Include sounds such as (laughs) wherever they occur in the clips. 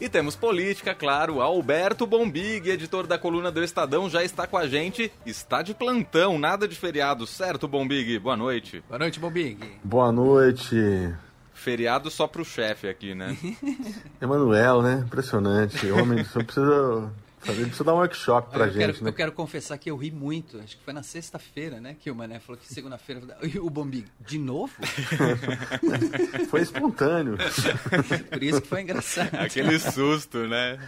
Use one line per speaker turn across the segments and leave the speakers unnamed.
E temos política, claro. Alberto Bombig, editor da coluna do Estadão, já está com a gente. Está de plantão, nada de feriado, certo, Bombig? Boa noite.
Boa noite, Bombig.
Boa noite.
Feriado só pro chefe aqui, né? (laughs)
Emanuel, né? Impressionante. Homem, só precisa Fazer, precisa dar um workshop pra
eu
gente,
quero,
né?
Eu quero confessar que eu ri muito. Acho que foi na sexta-feira, né? Que o Mané falou que segunda-feira. O Bombi, de novo? (laughs)
foi espontâneo.
Por isso que foi engraçado.
Aquele susto, né?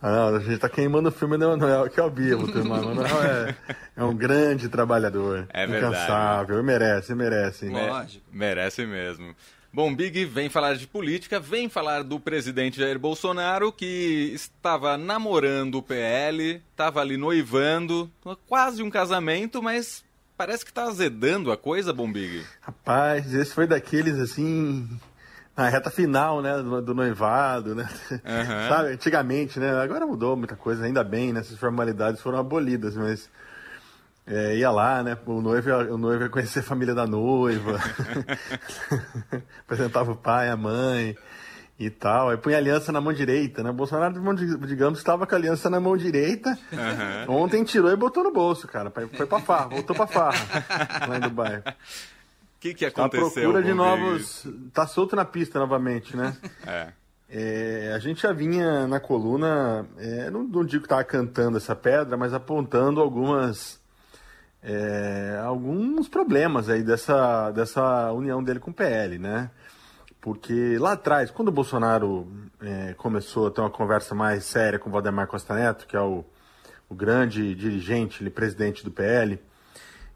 Ah, não, a gente tá queimando o filme do Emanuel, que é o Bíblia. O Emanuel é, é um grande trabalhador.
É verdade.
Incansável. Merece, merece.
Lógico.
Merece mesmo. Bom, Big vem falar de política, vem falar do presidente Jair Bolsonaro, que estava namorando o PL, estava ali noivando, quase um casamento, mas parece que está azedando a coisa, Bom Big.
Rapaz, esse foi daqueles assim. Na reta final, né, do, do noivado, né?
Uhum. (laughs)
Sabe, antigamente, né? Agora mudou muita coisa, ainda bem, né? Essas formalidades foram abolidas, mas é, ia lá, né? O noivo, o noivo ia conhecer a família da noiva, (laughs) (laughs) apresentava o pai, a mãe e tal. Aí punha a aliança na mão direita, né? O Bolsonaro, digamos, estava com a aliança na mão direita.
Uhum.
Ontem tirou e botou no bolso, cara. Foi pra farra, voltou pra farra lá em Dubai.
O que, que aconteceu?
A procura de novos. Tá solto na pista novamente, né?
É.
É, a gente já vinha na coluna, é, não, não digo que estava cantando essa pedra, mas apontando algumas é, alguns problemas aí dessa, dessa união dele com o PL, né? Porque lá atrás, quando o Bolsonaro é, começou a ter uma conversa mais séria com o Valdemar Costa Neto, que é o, o grande dirigente, ele, presidente do PL,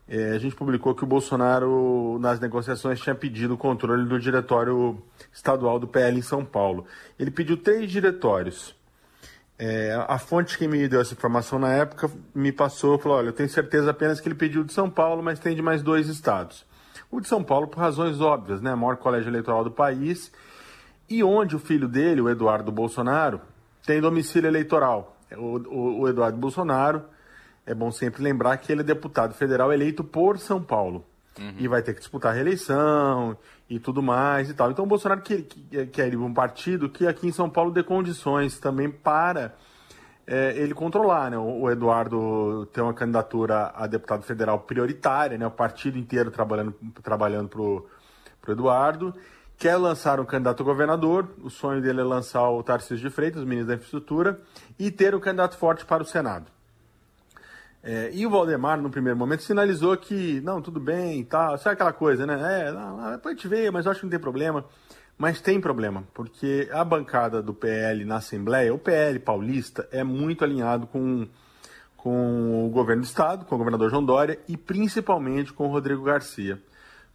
é, a gente publicou que o Bolsonaro, nas negociações, tinha pedido o controle do diretório estadual do PL em São Paulo. Ele pediu três diretórios. É, a fonte que me deu essa informação na época me passou, falou, olha, eu tenho certeza apenas que ele pediu de São Paulo, mas tem de mais dois estados. O de São Paulo por razões óbvias, né? Maior colégio eleitoral do país e onde o filho dele, o Eduardo Bolsonaro, tem domicílio eleitoral. O, o, o Eduardo Bolsonaro, é bom sempre lembrar que ele é deputado federal eleito por São Paulo. Uhum. E vai ter que disputar a reeleição e tudo mais e tal. Então o Bolsonaro quer, quer ir um partido que aqui em São Paulo dê condições também para é, ele controlar, né? O, o, Eduardo tem uma candidatura a deputado federal prioritária, né? O partido inteiro trabalhando trabalhando pro, pro Eduardo. Quer lançar um candidato a governador, o sonho dele é lançar o Tarcísio de Freitas, ministro da Infraestrutura, e ter um candidato forte para o Senado. É, e o Valdemar, no primeiro momento, sinalizou que, não, tudo bem e tal, sabe aquela coisa, né? É, depois gente vê, mas eu acho que não tem problema. Mas tem problema, porque a bancada do PL na Assembleia, o PL paulista, é muito alinhado com, com o governo do Estado, com o governador João Dória e principalmente com o Rodrigo Garcia,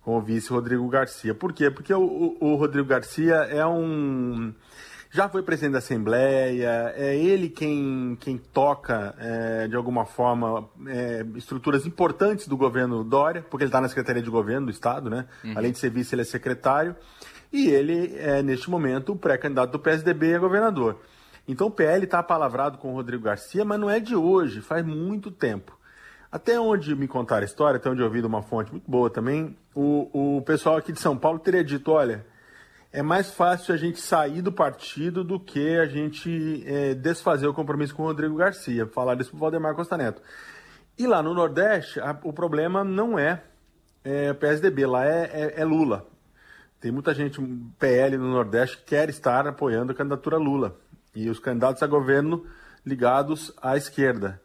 com o vice Rodrigo Garcia. Por quê? Porque o, o, o Rodrigo Garcia é um já foi presidente da Assembleia, é ele quem, quem toca, é, de alguma forma, é, estruturas importantes do governo Dória, porque ele está na Secretaria de Governo do Estado, né? Uhum. Além de ser vice, ele é secretário. E ele é, neste momento, o pré-candidato do PSDB a governador. Então o PL está apalavrado com o Rodrigo Garcia, mas não é de hoje, faz muito tempo. Até onde me contaram a história, até onde eu ouvi de uma fonte muito boa também, o, o pessoal aqui de São Paulo teria dito, olha, é mais fácil a gente sair do partido do que a gente é, desfazer o compromisso com o Rodrigo Garcia. Falar isso para o Valdemar Costa Neto. E lá no Nordeste, a, o problema não é, é PSDB, lá é, é, é, Lula. Tem muita gente, PL no Nordeste, que quer estar apoiando a candidatura Lula. E os candidatos a governo ligados à esquerda.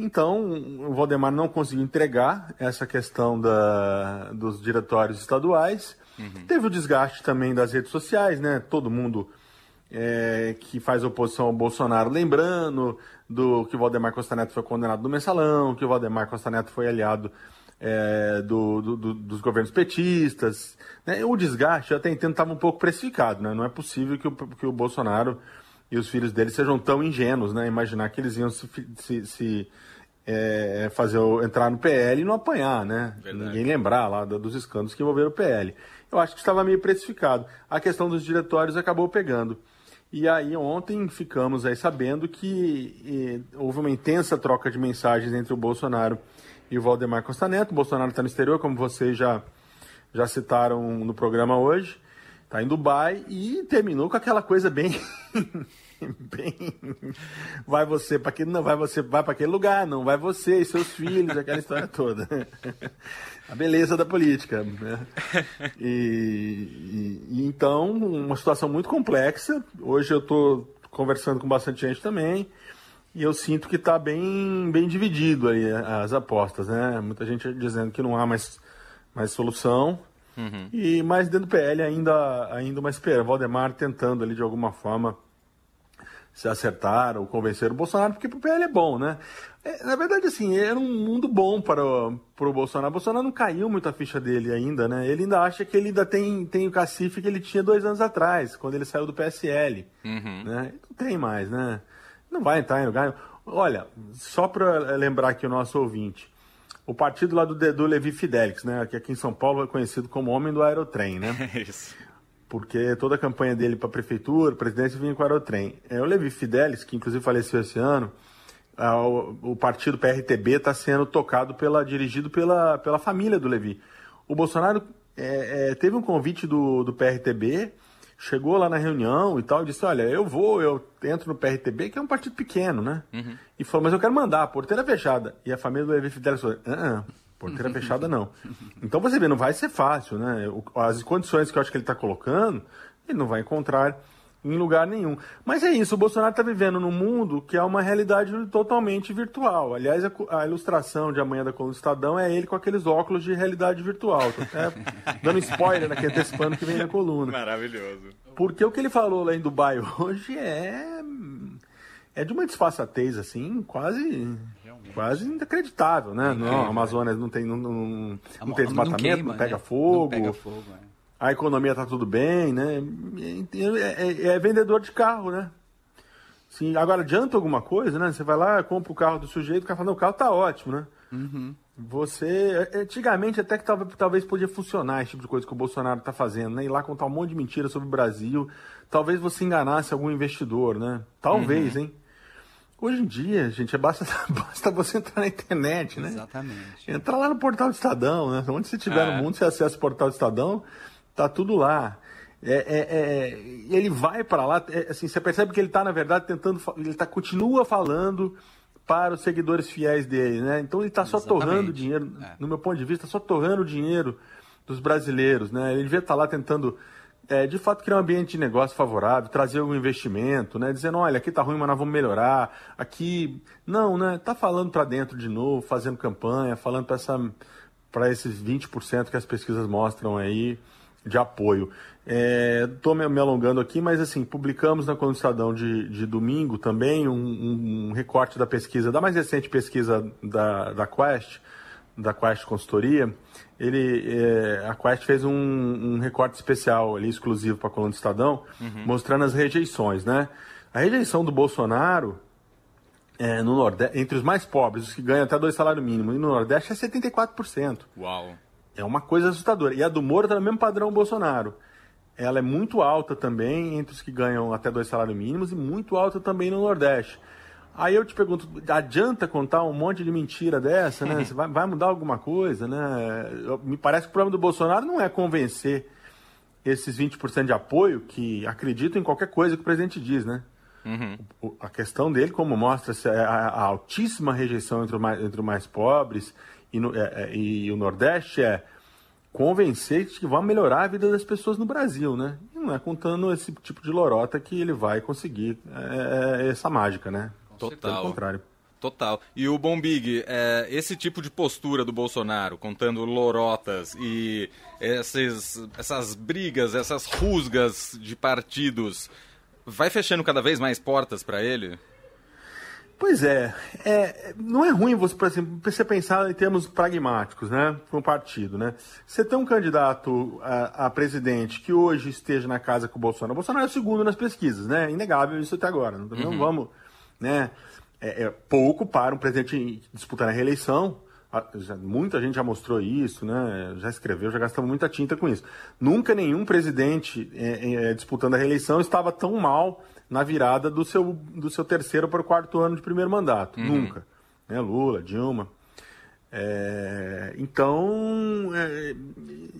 Então, o Valdemar não conseguiu entregar essa questão da, dos diretórios estaduais Uhum. Teve o desgaste também das redes sociais, né? Todo mundo é, que faz oposição ao Bolsonaro, lembrando do que o Valdemar Costa Neto foi condenado no mensalão, que o Valdemar Costa Neto foi aliado é, do, do, do, dos governos petistas. Né? O desgaste, eu até entendo, estava um pouco precificado, né? Não é possível que o, que o Bolsonaro e os filhos dele sejam tão ingênuos, né? Imaginar que eles iam se, se, se é, fazer entrar no PL e não apanhar, né? Verdade. Ninguém lembrar lá dos escândalos que envolveram o PL eu acho que estava meio precificado. A questão dos diretórios acabou pegando. E aí ontem ficamos aí sabendo que eh, houve uma intensa troca de mensagens entre o Bolsonaro e o Valdemar Costa Neto. O Bolsonaro está no exterior, como vocês já, já citaram no programa hoje. Está em Dubai e terminou com aquela coisa bem (laughs) bem vai você para aquele não vai você vai para aquele lugar, não vai você e seus filhos, aquela história toda. A beleza da política, né? E, e então uma situação muito complexa. Hoje eu estou conversando com bastante gente também. E eu sinto que está bem, bem dividido aí as apostas, né? Muita gente dizendo que não há mais, mais solução. Uhum. E mais dentro do PL ainda, ainda uma espera. Valdemar tentando ali de alguma forma se acertar ou convencer o Bolsonaro, porque pro PL é bom, né? É, na verdade, assim, era um mundo bom para o, para o Bolsonaro. O Bolsonaro não caiu muito a ficha dele ainda, né? Ele ainda acha que ele ainda tem, tem o cacife que ele tinha dois anos atrás, quando ele saiu do PSL. Uhum. Né? Não tem mais, né? Não vai entrar em lugar. Olha, só para lembrar aqui o nosso ouvinte, o partido lá do, do Levi Fidelix, né, que aqui em São Paulo é conhecido como Homem do Aerotrem, né? (laughs) Isso. Porque toda a campanha dele para a prefeitura, presidência, vinha com o Aerotrem. É, o Levi Fidelix, que inclusive faleceu esse ano, o, o partido PRTB está sendo tocado pela, dirigido pela, pela família do Levi. O Bolsonaro é, é, teve um convite do, do PRTB chegou lá na reunião e tal, e disse, olha, eu vou, eu entro no PRTB, que é um partido pequeno, né? Uhum. E falou, mas eu quero mandar, a porteira fechada. E a família do Levi Fidelis falou, ah, porteira fechada não. (laughs) Então você vê, não vai ser fácil, né? As condições que eu acho que ele está colocando, ele não vai encontrar em lugar nenhum. Mas é isso, o Bolsonaro está vivendo num mundo que é uma realidade totalmente virtual. Aliás, a, a, ilustração de amanhã da coluna do Estadão é ele com aqueles óculos de realidade virtual. Tô até (laughs) dando spoiler aqui, antecipando que vem na coluna.
Maravilhoso.
Porque o que ele falou lá em Dubai (laughs) hoje é é de uma disfarçatez, assim, quase quase inacreditável, né? Não, a Amazônia não tem, não, não, não tem desmatamento, não, queima, não pega né? fogo. Não pega fogo, é a economia está tudo bem, né? É, é, é, vendedor de carro, né? Sim, agora adianta alguma coisa, né? Você vai lá, compra o carro do sujeito, o cara fala, não, o carro tá ótimo, né? Uhum. Você, antigamente até que talvez, podia funcionar esse tipo de coisa que o Bolsonaro está fazendo, né? Ir lá contar um monte de mentiras sobre o Brasil, talvez você enganasse algum investidor, né? Talvez, uhum. hein? Hoje em dia, gente, é basta, (laughs) basta você entrar na internet, né?
Exatamente.
Entrar lá no portal do Estadão, né? Onde você estiver é. no mundo, você acessa o portal do Estadão, Tá tudo lá. É, é, é, ele vai para lá, é, assim, você percebe que ele está, na verdade, tentando, ele tá, continua falando para os seguidores fiéis dele, né? Então ele está só torrando dinheiro, é. no meu ponto de vista, só torrando dinheiro dos brasileiros, né? Ele devia estar tá lá tentando, é, de fato, criar um ambiente de negócio favorável, trazer algum investimento, né? Dizendo, olha, aqui tá ruim, mas nós vamos melhorar. Aqui, não, né? Tá falando para dentro de novo, fazendo campanha, falando para essa, para esses 20% que as pesquisas mostram aí de apoio. Estou é, me, alongando aqui, mas assim, publicamos na coluna Estadão de, de domingo também um, um, um, recorte da pesquisa, da mais recente pesquisa da, da Quest, da Quest Consultoria. Ele, é, a Quest fez um, um, recorte especial ali, exclusivo para a coluna do Estadão, uhum. mostrando as rejeições, né? A rejeição do Bolsonaro é, no Nordeste, entre os mais pobres, os que ganham até dois salários mínimos, e no Nordeste é 74%.
Uau!
É uma coisa assustadora. E a do Moro está no mesmo padrão Bolsonaro. Ela é muito alta também entre os que ganham até dois salários mínimos e muito alta também no Nordeste. Aí eu te pergunto, adianta contar um monte de mentira dessa, né? (laughs) Vai, vai mudar alguma coisa, né? Me parece que o problema do Bolsonaro não é convencer esses 20% de apoio que acreditam em qualquer coisa que o presidente diz, né? Uhum. O, a questão dele, como mostra é a, a altíssima rejeição entre, mais, entre os mais pobres e, no, é, é, e o Nordeste é convencer que vai melhorar a vida das pessoas no Brasil, né? E não é contando esse tipo de lorota que ele vai conseguir é, é essa mágica, né?
Total. Pelo contrário. Total. E o Bombig, é, esse tipo de postura do Bolsonaro, contando lorotas e esses, essas brigas, essas rusgas de partidos, vai fechando cada vez mais portas para ele?
Pois é, é, não é ruim você, por exemplo, você pensar em termos pragmáticos, né, para um partido, né? Você tem um candidato a, a, presidente que hoje esteja na casa com o Bolsonaro. O Bolsonaro é o segundo nas pesquisas, né? Inegável isso até agora. Não, uhum. vamos, né? É, é, pouco para um presidente disputar a reeleição. Já, muita gente já mostrou isso, né? Já escreveu, já gastamos muita tinta com isso. Nunca nenhum presidente é, é disputando a reeleição estava tão mal na virada do seu, do seu terceiro para o quarto ano de primeiro mandato. Uhum. Nunca. Né? Lula, Dilma. É, então, é,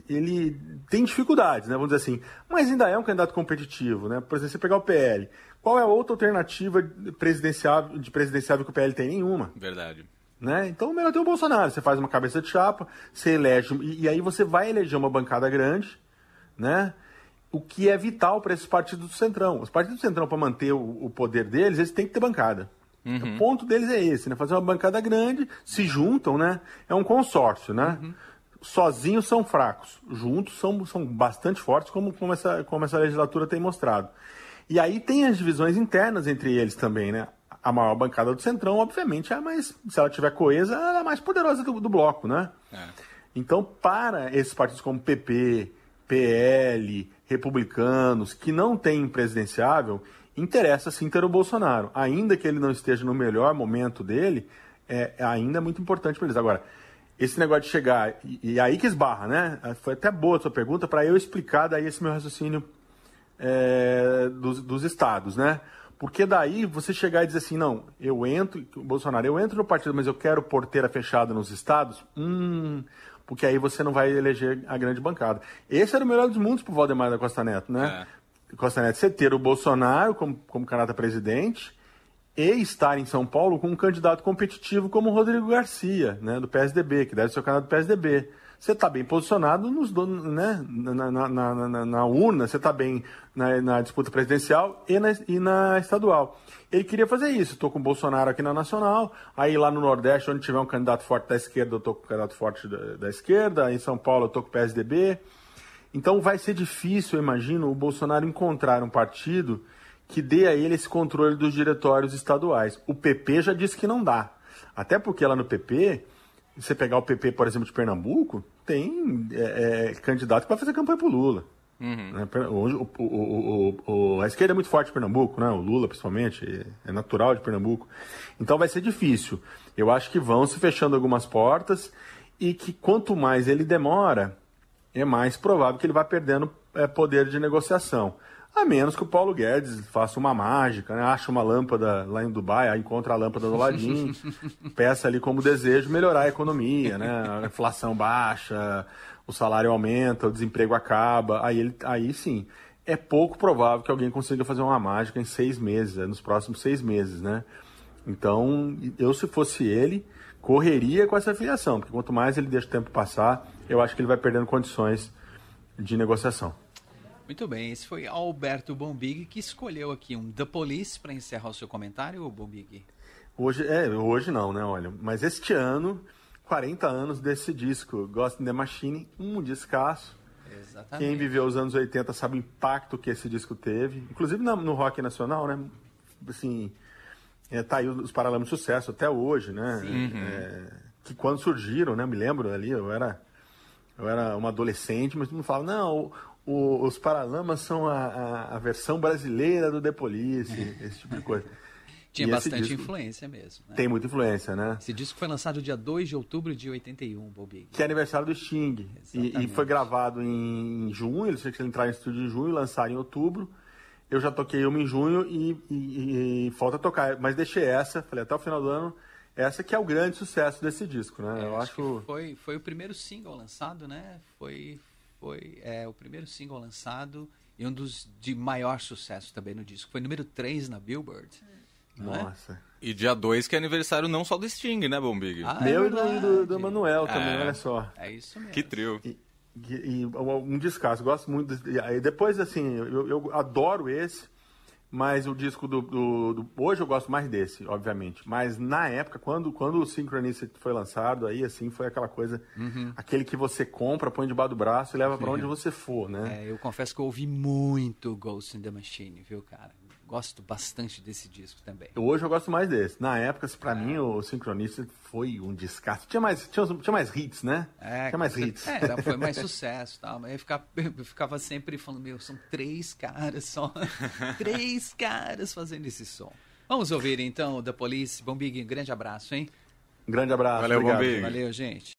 ele tem dificuldades, né? vamos dizer assim, mas ainda é um candidato competitivo. Né? Por exemplo, você pegar o PL. Qual é a outra alternativa presidencial, de presidenciável que o PL tem? Nenhuma.
Verdade.
Né? Então, melhor ter o Bolsonaro. Você faz uma cabeça de chapa, você elege, e, e aí você vai eleger uma bancada grande, né? o que é vital para esses partidos do Centrão. Os partidos do Centrão, para manter o, o, poder deles, eles têm que ter bancada. Uhum. O ponto deles é esse, né? Fazer uma bancada grande, se juntam, né? É um consórcio, né? Uhum. Sozinhos são fracos, juntos são, são bastante fortes, como, como, essa, como essa legislatura tem mostrado. E aí tem as divisões internas entre eles também, né? A maior bancada do Centrão, obviamente, é a mais. Se ela tiver coesa, ela é a mais poderosa do, do bloco, né? É. Então, para esses partidos como PP, PL, republicanos, que não têm presidenciável, interessa sim ter o Bolsonaro. Ainda que ele não esteja no melhor momento dele, é, é ainda muito importante para eles. Agora, esse negócio de chegar, e, e, aí que esbarra, né? Foi até boa a sua pergunta para eu explicar daí esse meu raciocínio é, dos, dos estados, né? Porque daí você chegar e dizer assim, não, eu entro, Bolsonaro, eu entro no partido, mas eu quero porteira fechada nos estados, hum, porque aí você não vai eleger a grande bancada. Esse era o melhor dos mundos pro Valdemar da Costa Neto, né? É. Costa Neto, você ter o Bolsonaro como, como candidato a presidente e estar em São Paulo com um candidato competitivo como o Rodrigo Garcia, né, do PSDB, que deve ser o candidato do PSDB você está bem posicionado nos, né, na, na, na, na urna, você está bem na, disputa presidencial e na, e na estadual. Ele queria fazer isso. Estou com o Bolsonaro aqui na Nacional, aí lá no Nordeste, onde tiver um candidato forte da esquerda, eu estou com o candidato forte da, da esquerda, em São Paulo eu estou com o PSDB. Então vai ser difícil, eu imagino, o Bolsonaro encontrar um partido que dê a ele esse controle dos diretórios estaduais. O PP já disse que não dá. Até porque lá no PP você pegar o PP, por exemplo, de Pernambuco, tem é, é, candidato que vai fazer campanha pro Lula. Uhum. Né? O, o, o, a esquerda é muito forte em Pernambuco, né? o Lula principalmente, é natural de Pernambuco. Então vai ser difícil. Eu acho que vão se fechando algumas portas e que quanto mais ele demora, é mais provável que ele vá perdendo é, poder de negociação. A menos que o Paulo Guedes faça uma mágica, né? acha uma lâmpada lá em Dubai, aí encontra a lâmpada do ladinho, (laughs) peça ali como desejo melhorar a economia, né? A inflação baixa, o salário aumenta, o desemprego acaba, aí, ele, aí sim. É pouco provável que alguém consiga fazer uma mágica em seis meses, né? nos próximos seis meses, né? Então, eu se fosse ele, correria com essa filiação, porque quanto mais ele deixa o tempo passar, eu acho que ele vai perdendo condições de negociação.
Muito bem, esse foi Alberto Bombig que escolheu aqui um The Police para encerrar o seu comentário, Bombig?
Hoje, é, hoje não, né, olha, mas este ano, 40 anos desse disco, Ghost in the Machine, um descasso. Exatamente. Quem viveu os anos 80 sabe o impacto que esse disco teve, inclusive no rock nacional, né, assim, é, tá aí os Paralamas de Sucesso até hoje, né, é, que quando surgiram, né, me lembro ali, eu era eu era uma adolescente, mas todo mundo falava, não, o, os Paralamas são a, a, a, versão brasileira do The Police, esse tipo de coisa. (laughs)
Tinha e bastante disco, influência mesmo. Né?
Tem muita influência, né?
Esse disco foi lançado dia 2 de outubro de 81, Bobby.
Que é aniversário do Sting. E, e, foi gravado em junho, eles tinham que entrar em estúdio em junho e lançar em outubro. Eu já toquei uma em junho e, e, e, falta tocar. Mas deixei essa, falei, até o final do ano, essa que é o grande sucesso desse disco, né?
É, eu acho, acho foi, foi o primeiro single lançado, né? Foi, foi é, o primeiro single lançado e um dos de maior sucesso também no disco. Foi número 3 na Billboard.
É? Nossa. É?
E dia 2 que é aniversário não só do Sting, né, Bombig?
Ah, Meu é e do, do, do Manuel também, é. olha só.
É isso mesmo.
Que trio.
E, e, e um descasso, gosto muito. De, e depois, assim, eu, eu adoro esse. Mas o disco do, do, do, Hoje eu gosto mais desse, obviamente. Mas na época, quando, quando o Synchronicity foi lançado, aí assim foi aquela coisa. Uhum. Aquele que você compra, põe debaixo do braço e leva para onde (laughs) você for, né?
É, eu confesso que eu ouvi muito Ghost in the Machine, viu, cara? Gosto bastante desse disco também.
Hoje eu gosto mais desse. Na época, para é. mim, o Sincronista foi um descasso. Tinha mais, tinha, tinha mais hits, né?
É,
tinha mais hits.
É, foi mais (laughs) sucesso tal. Mas eu ficava, eu ficava sempre falando, meu, são três caras só. (laughs) três caras fazendo esse som. Vamos ouvir então The Police. Bombig, um grande abraço, hein?
Um grande abraço.
Valeu,
Bombig.
Valeu, gente.